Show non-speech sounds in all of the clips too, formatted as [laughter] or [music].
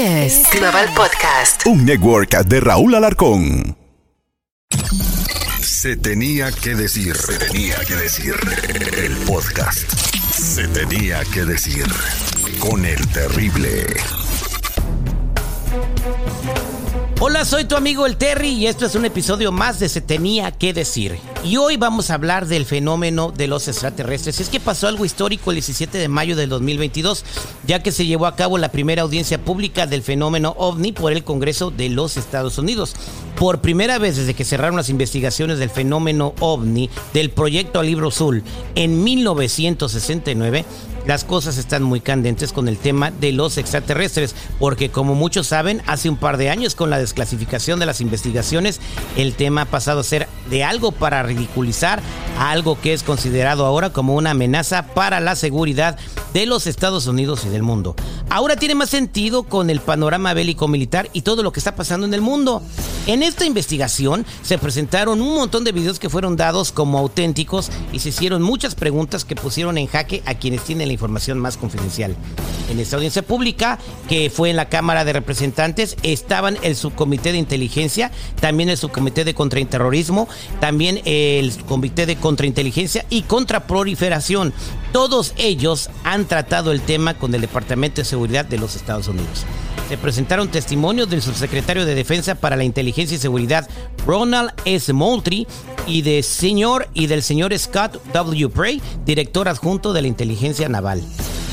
Es Global Podcast. Un network de Raúl Alarcón. Se tenía que decir, se tenía que decir. El podcast. Se tenía que decir. Con el terrible. Hola, soy tu amigo el Terry y esto es un episodio más de Se tenía que decir. Y hoy vamos a hablar del fenómeno de los extraterrestres. Es que pasó algo histórico el 17 de mayo del 2022, ya que se llevó a cabo la primera audiencia pública del fenómeno ovni por el Congreso de los Estados Unidos. Por primera vez desde que cerraron las investigaciones del fenómeno ovni del proyecto Libro Azul en 1969, las cosas están muy candentes con el tema de los extraterrestres, porque como muchos saben, hace un par de años con la desclasificación de las investigaciones, el tema ha pasado a ser de algo para ridiculizar a algo que es considerado ahora como una amenaza para la seguridad de los Estados Unidos y del mundo. Ahora tiene más sentido con el panorama bélico militar y todo lo que está pasando en el mundo. En esta investigación se presentaron un montón de videos que fueron dados como auténticos y se hicieron muchas preguntas que pusieron en jaque a quienes tienen la información más confidencial. En esta audiencia pública, que fue en la Cámara de Representantes, estaban el subcomité de inteligencia, también el subcomité de contraterrorismo, también el comité de contrainteligencia y contraproliferación. Todos ellos han tratado el tema con el Departamento de Seguridad de los Estados Unidos. Se presentaron testimonios del subsecretario de Defensa para la Inteligencia y Seguridad, Ronald S. Moultrie, y, de señor, y del señor Scott W. Prey, director adjunto de la Inteligencia Naval.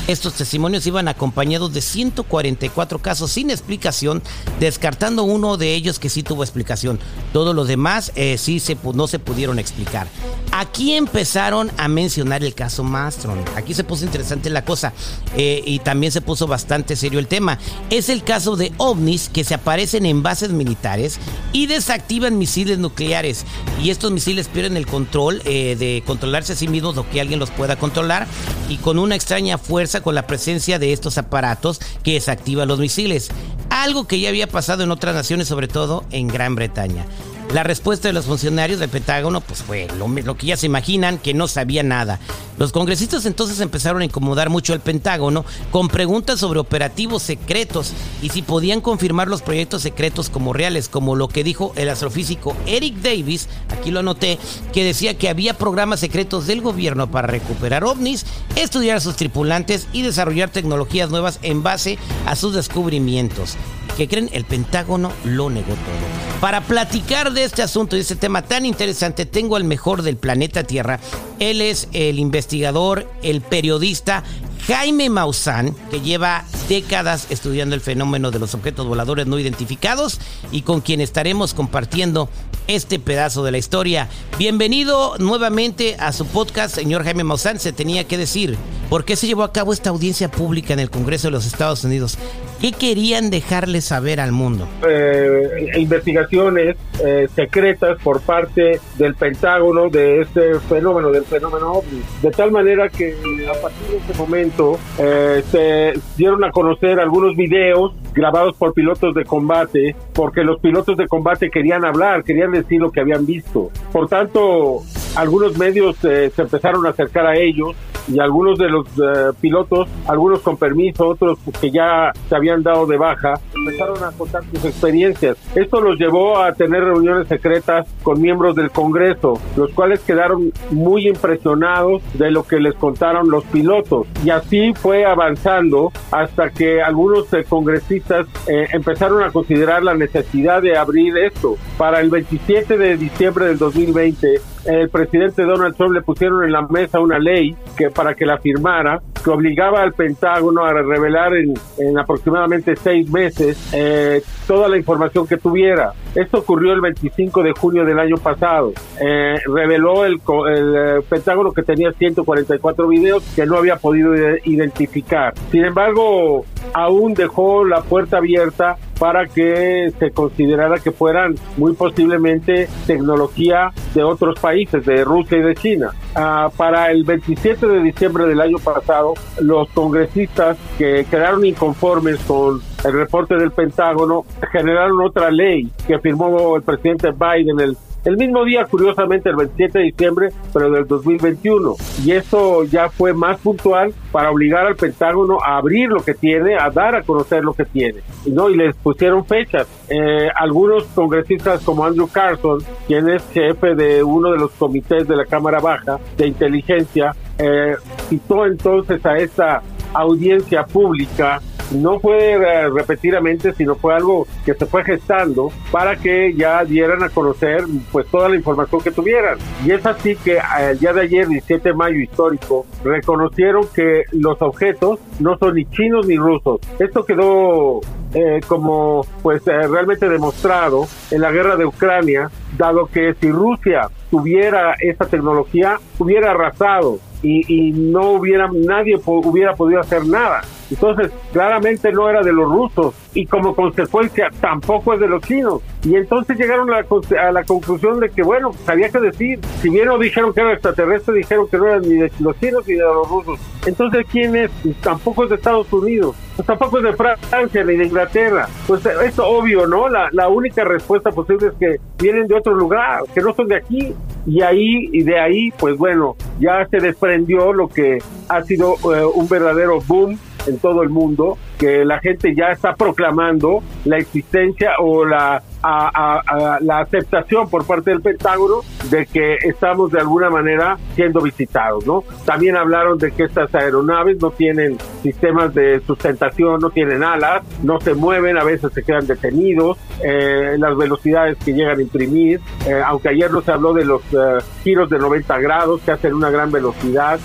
Estos testimonios iban acompañados de 144 casos sin explicación, descartando uno de ellos que sí tuvo explicación. Todos los demás eh, sí se, no se pudieron explicar. Aquí empezaron a mencionar el caso Mastron. Aquí se puso interesante la cosa eh, y también se puso bastante serio el tema. Es el caso de ovnis que se aparecen en bases militares y desactivan misiles nucleares. Y estos misiles pierden el control eh, de controlarse a sí mismos o que alguien los pueda controlar y con una extraña fuerza con la presencia de estos aparatos que desactivan los misiles. Algo que ya había pasado en otras naciones, sobre todo en Gran Bretaña. La respuesta de los funcionarios del Pentágono pues fue lo, lo, que ya se imaginan, que no sabía nada. Los congresistas entonces empezaron a incomodar mucho al Pentágono con preguntas sobre operativos secretos y si podían confirmar los proyectos secretos como reales, como lo que dijo el astrofísico Eric Davis, aquí lo anoté, que decía que había programas secretos del gobierno para recuperar ovnis, estudiar a sus tripulantes y desarrollar tecnologías nuevas en base a sus descubrimientos. ¿Qué creen? El Pentágono lo negó todo. Para platicar de este asunto y este tema tan interesante, tengo al mejor del planeta Tierra. Él es el investigador, el periodista Jaime Maussan, que lleva décadas estudiando el fenómeno de los objetos voladores no identificados y con quien estaremos compartiendo este pedazo de la historia. Bienvenido nuevamente a su podcast, señor Jaime Maussan. Se tenía que decir, ¿por qué se llevó a cabo esta audiencia pública en el Congreso de los Estados Unidos? ¿Qué querían dejarle saber al mundo? Eh, investigaciones eh, secretas por parte del Pentágono de este fenómeno, del fenómeno OVNI. De tal manera que a partir de este momento eh, se dieron a conocer algunos videos grabados por pilotos de combate, porque los pilotos de combate querían hablar, querían decir lo que habían visto. Por tanto, algunos medios se empezaron a acercar a ellos y algunos de los uh, pilotos, algunos con permiso, otros que ya se habían dado de baja, empezaron a contar sus experiencias. Esto los llevó a tener reuniones secretas con miembros del Congreso, los cuales quedaron muy impresionados de lo que les contaron los pilotos. Y así fue avanzando hasta que algunos eh, congresistas eh, empezaron a considerar la necesidad de abrir esto. Para el 27 de diciembre del 2020, el presidente Donald Trump le pusieron en la mesa una ley que para que la firmara que obligaba al Pentágono a revelar en, en aproximadamente seis meses eh, toda la información que tuviera. Esto ocurrió el 25 de junio del año pasado. Eh, reveló el, el eh, Pentágono que tenía 144 videos que no había podido identificar. Sin embargo, aún dejó la puerta abierta para que se considerara que fueran muy posiblemente tecnología de otros países, de Rusia y de China. Ah, para el 27 de diciembre del año pasado, los congresistas que quedaron inconformes con el reporte del Pentágono generaron otra ley que firmó el presidente Biden el el mismo día, curiosamente, el 27 de diciembre, pero del 2021. Y eso ya fue más puntual para obligar al Pentágono a abrir lo que tiene, a dar a conocer lo que tiene. ¿no? Y les pusieron fechas. Eh, algunos congresistas como Andrew Carson, quien es jefe de uno de los comités de la Cámara Baja de Inteligencia, eh, citó entonces a esta audiencia pública no fue eh, repetidamente, sino fue algo que se fue gestando para que ya dieran a conocer pues toda la información que tuvieran. Y es así que eh, el día de ayer, 17 de mayo histórico, reconocieron que los objetos no son ni chinos ni rusos. Esto quedó eh, como pues realmente demostrado en la guerra de Ucrania, dado que si Rusia tuviera esa tecnología, hubiera arrasado y, y no hubiera nadie hubiera podido hacer nada. Entonces, claramente no era de los rusos y como consecuencia tampoco es de los chinos. Y entonces llegaron a la, a la conclusión de que, bueno, pues había que decir, si bien no dijeron que era extraterrestre, dijeron que no eran ni de los chinos ni de los rusos. Entonces, ¿quién es? Pues tampoco es de Estados Unidos, pues tampoco es de Francia ni de Inglaterra. Pues es obvio, ¿no? La, la única respuesta posible es que vienen de otro lugar, que no son de aquí. Y ahí, y de ahí, pues bueno, ya se desprendió lo que ha sido eh, un verdadero boom en todo el mundo, que la gente ya está proclamando la existencia o la a, la aceptación por parte del Pentágono de que estamos de alguna manera siendo visitados, ¿no? También hablaron de que estas aeronaves no tienen sistemas de sustentación, no tienen alas, no se mueven, a veces se quedan detenidos, eh, las velocidades que llegan a imprimir, eh, aunque ayer no se habló de los eh, giros de 90 grados que hacen una gran velocidad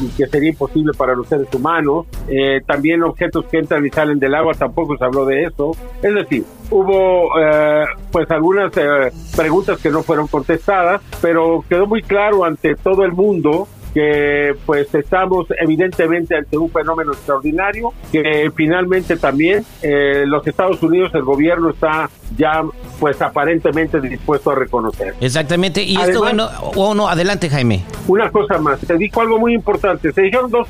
y que sería imposible para los seres humanos, eh, también objetos que entran y salen del agua, tampoco se habló de eso, es decir, hubo pues algunas eh, preguntas que no fueron contestadas, pero quedó muy claro ante todo el mundo que pues estamos evidentemente ante un fenómeno extraordinario que finalmente también eh, los Estados Unidos el gobierno está ya pues aparentemente dispuesto a reconocer. Exactamente. Y esto bueno o no adelante Jaime. Una cosa más te dijo algo muy importante se dijeron dos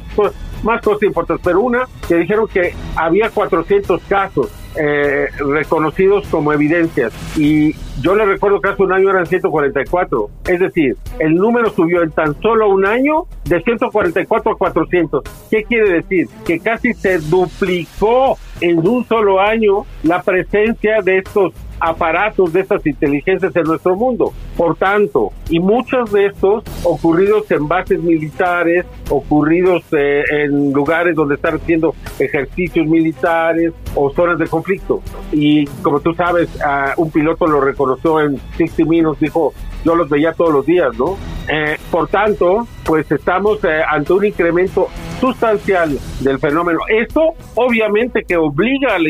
más cosas importantes pero una que dijeron que había 400 casos eh, reconocidos como evidencias y yo le recuerdo que hace un año eran 144, es decir, el número subió en tan solo un año de 144 a 400. ¿Qué quiere decir? Que casi se duplicó en un solo año la presencia de estos aparatos de estas inteligencias en nuestro mundo. Por tanto, y muchos de estos ocurridos en bases militares, ocurridos eh, en lugares donde están haciendo ejercicios militares o zonas de conflicto. Y como tú sabes, un piloto lo reconoció en 60 Minutes, dijo, yo los veía todos los días, ¿no? Eh, por tanto, pues estamos eh, ante un incremento sustancial del fenómeno. Esto obviamente que obliga al,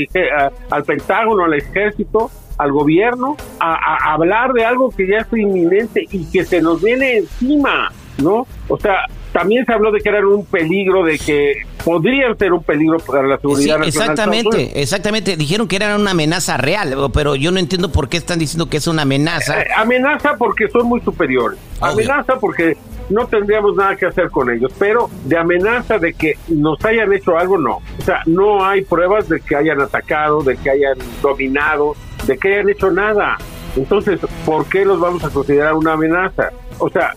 al Pentágono, al ejército, al gobierno a, hablar de algo que ya es inminente y que se nos viene encima, ¿no? O sea, también se habló de que eran un peligro, de que podrían ser un peligro para la seguridad nacional. Exactamente, exactamente. Dijeron que eran una amenaza real, pero yo no entiendo por qué están diciendo que es una amenaza. Eh, amenaza porque son muy superiores. Amenaza porque no tendríamos nada que hacer con ellos, pero de amenaza de que nos hayan hecho algo, no. O sea, no hay pruebas de que hayan atacado, de que hayan dominado, de que hayan hecho nada. Entonces, ¿por qué los vamos a considerar una amenaza? O sea,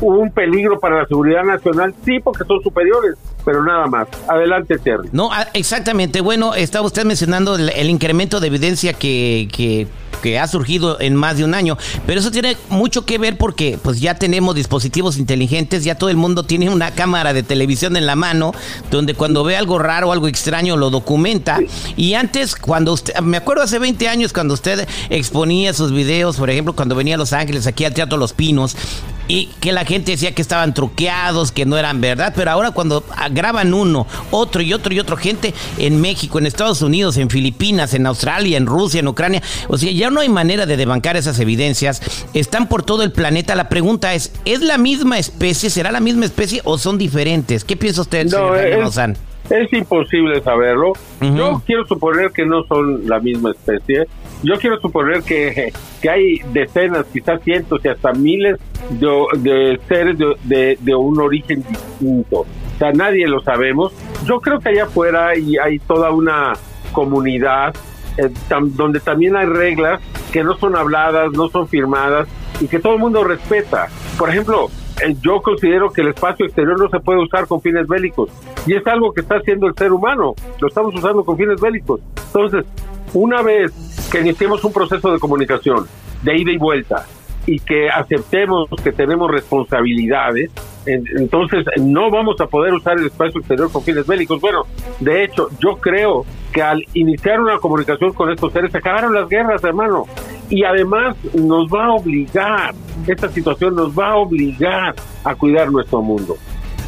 un peligro para la seguridad nacional, sí, porque son superiores, pero nada más. Adelante, Terry. No, ah, exactamente. Bueno, estaba usted mencionando el, incremento de evidencia que, que que ha surgido en más de un año. Pero eso tiene mucho que ver porque pues ya tenemos dispositivos inteligentes, ya todo el mundo tiene una cámara de televisión en la mano, donde cuando ve algo raro, algo extraño, lo documenta. Y antes, cuando usted, me acuerdo hace 20 años cuando usted exponía sus videos, por ejemplo, cuando venía a Los Ángeles, aquí al Teatro Los Pinos, y que la gente decía que estaban truqueados, que no eran verdad, pero ahora cuando graban uno, otro y otro y otro, gente en México, en Estados Unidos, en Filipinas, en Australia, en Rusia, en Ucrania, o sea, ya no hay manera de debancar esas evidencias, están por todo el planeta. La pregunta es, ¿es la misma especie? ¿Será la misma especie o son diferentes? ¿Qué piensa usted, señor es, es imposible saberlo. Yo quiero suponer que no son la misma especie. Yo quiero suponer que, que hay decenas, quizás cientos y hasta miles de, seres de, de, un origen distinto. O sea, nadie lo sabemos. Yo creo que allá afuera hay, hay toda una comunidad eh, donde también hay reglas que no son habladas, no son firmadas, y que todo el mundo respeta. Por ejemplo, eh, yo considero que el espacio exterior no se puede usar con fines bélicos y es algo que está haciendo el ser humano, lo estamos usando con fines bélicos. Entonces, una vez que iniciemos un proceso de comunicación de ida y vuelta y que aceptemos que tenemos responsabilidades, entonces no vamos a poder usar el espacio exterior con fines bélicos. Bueno, de hecho, yo creo que al iniciar una comunicación con estos seres se acabaron las guerras, hermano. Y además nos va a obligar, esta situación nos va a obligar a cuidar nuestro mundo,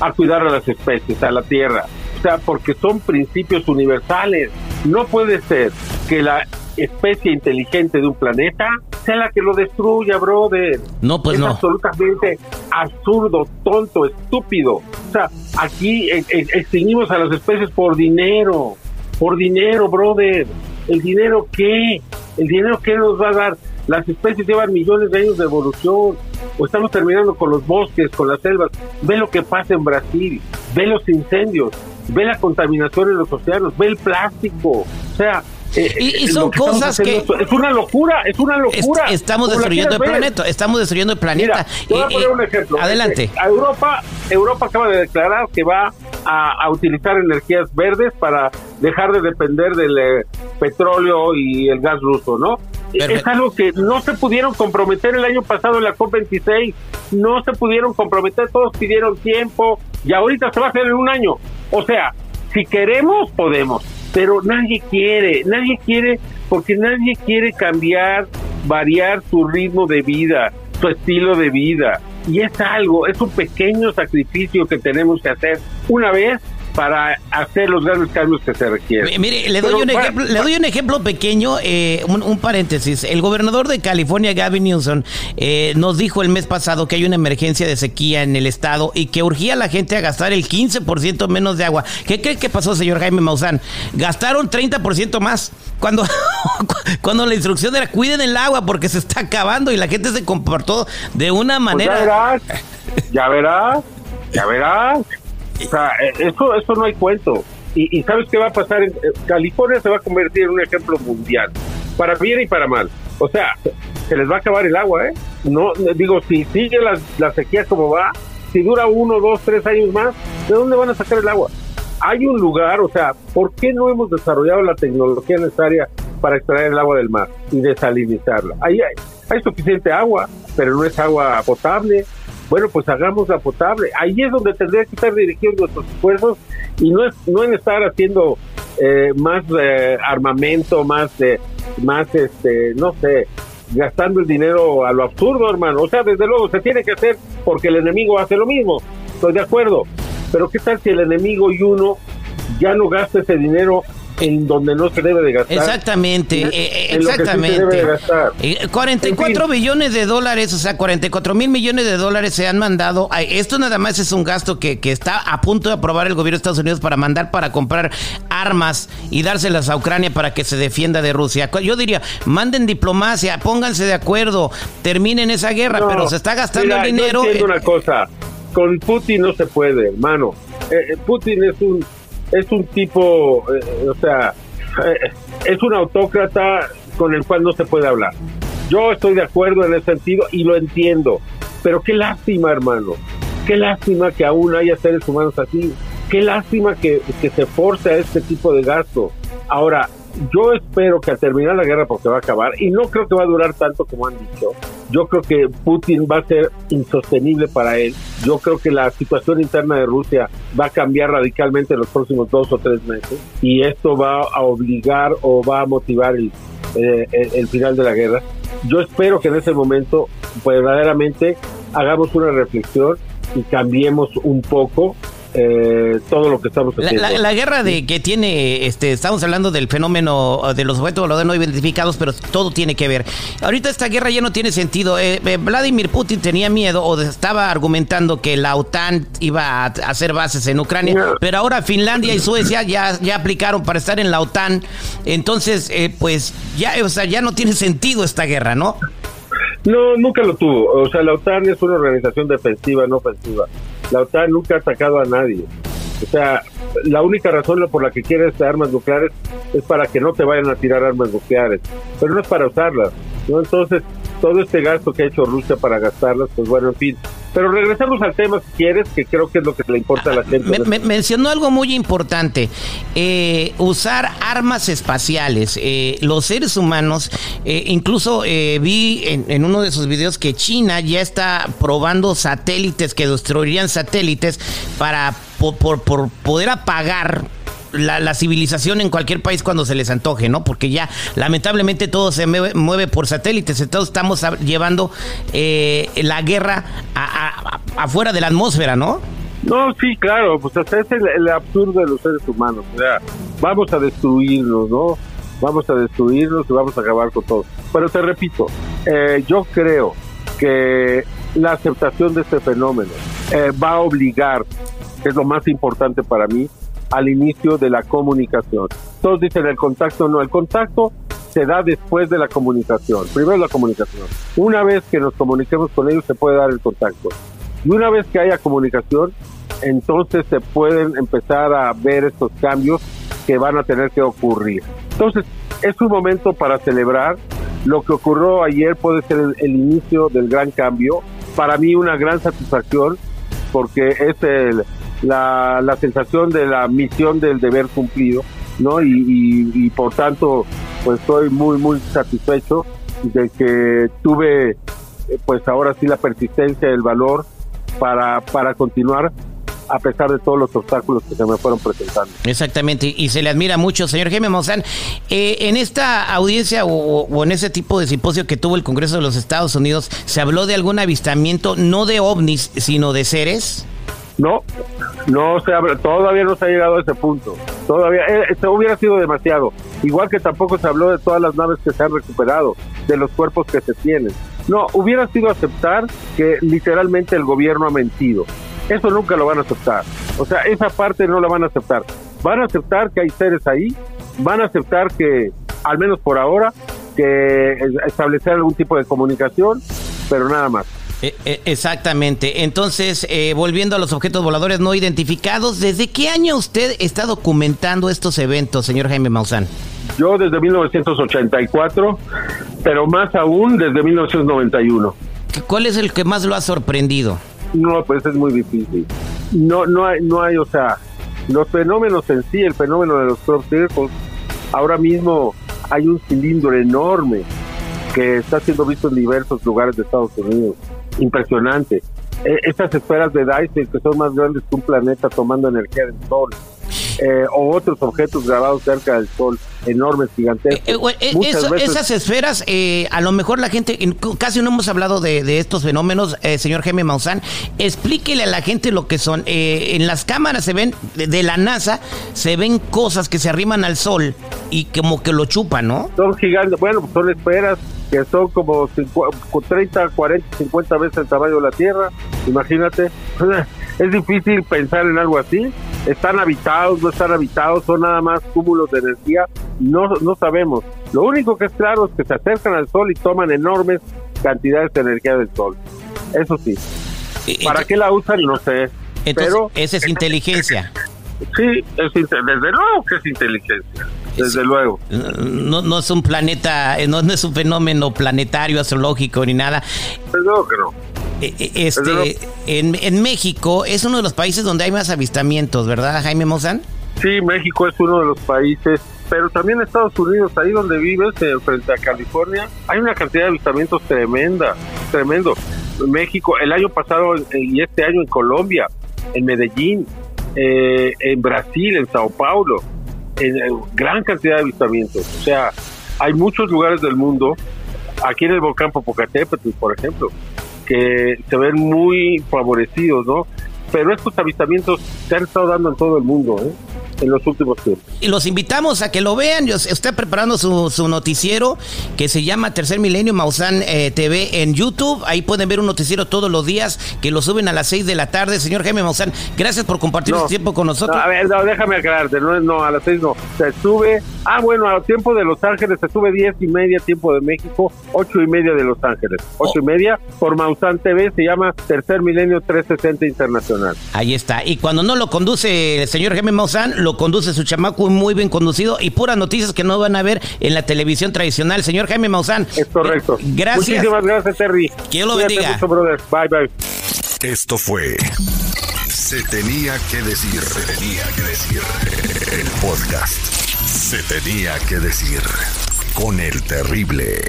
a cuidar a las especies, a la tierra. O sea, porque son principios universales. No puede ser que la especie inteligente de un planeta sea la que lo destruya, brother. No, pues es no. absolutamente absurdo, tonto, estúpido. O sea, aquí eh, eh, extinguimos a las especies por dinero, por dinero, brother. ¿El dinero qué? ¿El dinero qué nos va a dar? Las especies llevan millones de años de evolución. O estamos terminando con los bosques, con las selvas. Ve lo que pasa en Brasil. Ve los incendios. Ve la contaminación en los océanos. Ve el plástico. O sea, eh, y, eh, son cosas que Es una locura, es una locura. est- estamos destruyendo el ver. planeta, estamos destruyendo el planeta. Mira, te voy a poner un ejemplo. Adelante. Europa, Europa acaba de declarar que va a, a utilizar energías verdes para dejar de depender del eh, petróleo y el gas ruso, ¿no? Perfecto. Es algo que no se pudieron comprometer el año pasado en la COP26, no se pudieron comprometer, todos pidieron tiempo y ahorita se va a hacer en un año. O sea, si queremos, podemos, pero nadie quiere, nadie quiere porque nadie quiere cambiar, variar su ritmo de vida, su estilo de vida. Y es algo, es un pequeño sacrificio que tenemos que hacer una vez para hacer los grandes cambios que se requieren. Mi- Mire, le doy, Pero un para- ejemplo, le doy un ejemplo pequeño, eh, un, un paréntesis. El gobernador de California, Gavin Newsom, eh, nos dijo el mes pasado que hay una emergencia de sequía en el estado y que urgía a la gente a gastar el 15% menos de agua. ¿Qué cree que pasó, señor Jaime Maussan? Gastaron 30% más. Cuando, [laughs] cuando la instrucción era cuiden el agua porque se está acabando y la gente se comportó de una Pues manera... ya verás, ya verás, ya verás. O sea, eh, eso, eso no hay cuento. Y, y ¿sabes qué va a pasar? Eh, California se va a convertir en un ejemplo mundial, para bien y para mal. O sea, se les va a acabar el agua, ¿eh? No, digo, si sigue la, la sequía como va, si dura uno, dos, tres años más, ¿de dónde van a sacar el agua? Hay un lugar, o sea, ¿por qué no hemos desarrollado la tecnología necesaria para extraer el agua del mar y desalinizarla? Ahí hay, hay suficiente agua, pero no es agua potable. Bueno, pues hagámosla potable. Ahí es donde tendría que estar dirigidos nuestros esfuerzos y no es no en estar haciendo eh, más eh, armamento, más eh, más este, no sé, gastando el dinero a lo absurdo, hermano. O sea, desde luego se tiene que hacer porque el enemigo hace lo mismo. Estoy de acuerdo. Pero qué tal si el enemigo y uno ya no gasta ese dinero en donde no se debe de gastar. Exactamente, En- eh, eh, en lo que sí se exactamente. debe de gastar. Eh, 44 En fin. billones de dólares, o sea, 44 mil millones de dólares se han mandado. Esto nada más es un gasto que, que está a punto de aprobar el gobierno de Estados Unidos para mandar para comprar armas y dárselas a Ucrania para que se defienda de Rusia. Yo diría, manden diplomacia, pónganse de acuerdo, terminen esa guerra, No, pero se está gastando mira, el dinero. Yo entiendo eh, una cosa, con Putin no se puede, hermano. Eh, eh, Putin es un es un tipo, eh, o sea, eh, es un autócrata con el cual no se puede hablar. Yo estoy de acuerdo en ese sentido y lo entiendo, pero qué lástima, hermano. Qué lástima que aún haya seres humanos así. Qué lástima que, que se force a este tipo de gasto. Ahora, yo espero que al terminar la guerra, porque va a acabar, y no creo que va a durar tanto como han dicho, yo creo que Putin va a ser insostenible para él. Yo creo que la situación interna de Rusia va a cambiar radicalmente en los próximos dos o tres meses, y esto va a obligar o va a motivar el, eh, el, final de la guerra. Yo espero que en ese momento verdaderamente hagamos una reflexión y cambiemos un poco eh, todo lo que estamos haciendo. la- la guerra de que tiene, este, estamos hablando del fenómeno uh, de los objetos voladores no identificados, pero todo tiene que ver. Ahorita esta guerra ya no tiene sentido. Eh, eh, Vladimir Putin tenía miedo o estaba argumentando que la OTAN iba a hacer bases en Ucrania, No. pero ahora Finlandia y Suecia ya, ya aplicaron para estar en la OTAN. Entonces, eh, pues ya, o sea, ya no tiene sentido esta guerra, ¿no? No, nunca lo tuvo. O sea, la OTAN es una organización defensiva, no ofensiva. La OTAN nunca ha atacado a nadie. O sea, la única razón por la que quieres armas nucleares es para que no te vayan a tirar armas nucleares, pero no es para usarlas. ¿no? Entonces, todo este gasto que ha hecho Rusia para gastarlas, pues bueno, en fin. Pero regresamos al tema si quieres, que creo que es lo que le importa a la gente. Me, mencionó algo muy importante, eh, usar armas espaciales. Eh, los seres humanos, eh, incluso vi en, uno de sus videos que China ya está probando satélites que destruirían satélites para por poder apagar la, civilización en cualquier país cuando se les antoje, ¿no? Porque ya lamentablemente todo se mueve, por satélites, entonces estamos llevando eh, la guerra afuera de la atmósfera, ¿no? No, sí, claro, pues ese es el, absurdo de los seres humanos, o sea, vamos a destruirnos, ¿no? Vamos a destruirnos y vamos a acabar con todo. Pero te repito, eh, yo creo que la aceptación de este fenómeno eh, va a obligar, que es lo más importante para mí, al inicio de la comunicación. Todos dicen el contacto, no, el contacto se da después de la comunicación. Primero la comunicación. Una vez que nos comuniquemos con ellos se puede dar el contacto. Y una vez que haya comunicación, entonces se pueden empezar a ver estos cambios que van a tener que ocurrir. Entonces, es un momento para celebrar. Lo que ocurrió ayer puede ser el, el inicio del gran cambio. Para mí una gran satisfacción porque es el, la, la sensación de la misión del deber cumplido, ¿no? Y, por tanto, pues estoy muy, muy satisfecho de que tuve, pues ahora sí, la persistencia, el valor para, para continuar a pesar de todos los obstáculos que se me fueron presentando. Exactamente, y se le admira mucho, señor Jaime Mozán. Eh, en esta audiencia o, o, en ese tipo de simposio que tuvo el Congreso de los Estados Unidos, ¿se habló de algún avistamiento, no de ovnis, sino de seres? No, no se abre, todavía no se ha llegado a ese punto. Todavía, eh, hubiera sido demasiado. Igual que tampoco se habló de todas las naves que se han recuperado, de los cuerpos que se tienen. No, hubiera sido aceptar que literalmente el gobierno ha mentido. Eso nunca lo van a aceptar. O sea, esa parte no la van a aceptar. Van a aceptar que hay seres ahí, van a aceptar que, al menos por ahora, que establecer algún tipo de comunicación, pero nada más. Eh, eh, exactamente. Entonces, eh, volviendo a los objetos voladores no identificados, ¿desde qué año usted está documentando estos eventos, señor Jaime Maussan? Yo desde 1984, pero más aún desde 1991. ¿Cuál es el que más lo ha sorprendido? No, pues es muy difícil. No, no hay, no hay, o sea, los fenómenos en sí, el fenómeno de los crop circles, ahora mismo hay un cilindro enorme que está siendo visto en diversos lugares de Estados Unidos impresionante. E, estas esferas de Dyson que son más grandes que un planeta tomando energía del Sol. Eh, o otros objetos grabados cerca del Sol, enormes, gigantescos. Eh, eh, esas esferas, a lo mejor la gente, casi no hemos hablado de, estos fenómenos, señor Jaime Maussan, explíquele a la gente lo que son. en las cámaras se ven, de, la NASA, se ven cosas que se arriman al Sol y como que lo chupan, ¿no? Son gigantes, bueno, son esferas que son como 30, 40, 50 veces el tamaño de la Tierra. Imagínate, [laughs] es difícil pensar en algo así. Están habitados, no están habitados, son nada más cúmulos de energía. No, no sabemos. Lo único que es claro es que se acercan al Sol y toman enormes cantidades de energía del Sol. Eso sí. ¿Para qué la usan? No sé. pero esa es inteligencia. Sí, es, desde luego que es inteligencia desde luego. No, no es un planeta, eh, no, es un fenómeno planetario, astrológico ni nada. Desde luego que no. Eh, eh, este, en, en, México es uno de los países donde hay más avistamientos, ¿verdad, Jaime Mozán? Sí, México es uno de los países, pero también Estados Unidos, ahí donde vives, frente a California, hay una cantidad de avistamientos tremenda, tremendo. México, el año pasado y este año en Colombia, en Medellín, en Brasil, en Sao Paulo, en gran cantidad de avistamientos. O sea, hay muchos lugares del mundo, aquí en el volcán Popocatépetl, por ejemplo, que se ven muy favorecidos, ¿no? Pero estos avistamientos se han estado dando en todo el mundo, ¿eh? En los últimos tiempos. Y los invitamos a que lo vean. Yo estoy preparando su, noticiero que se llama Tercer Milenio Maussan eh, TV en YouTube. Ahí pueden ver un noticiero todos los días que lo suben a las 6 de la tarde. Señor Jaime Maussan, gracias por compartir este tiempo con nosotros. a ver, déjame aclararte. No, no, a las 6 no. Se sube. Ah, bueno, a tiempo de Los Ángeles se sube 10 y media, tiempo de México, 8 y media de Los Ángeles. 8 y media por Maussan TV. Se llama Tercer Milenio 360 Internacional. Ahí está. Y cuando no lo conduce el señor Jaime Maussan, lo conduce su chamaco muy bien conducido y puras noticias que no van a ver en la televisión tradicional. Señor Jaime Maussan. Es correcto. Gracias. Muchísimas gracias, Terry. Que Dios lo bendiga. Mucho, brother. Bye, bye. Esto fue Se tenía que decir, se tenía que decir el podcast. Se tenía que decir con el terrible.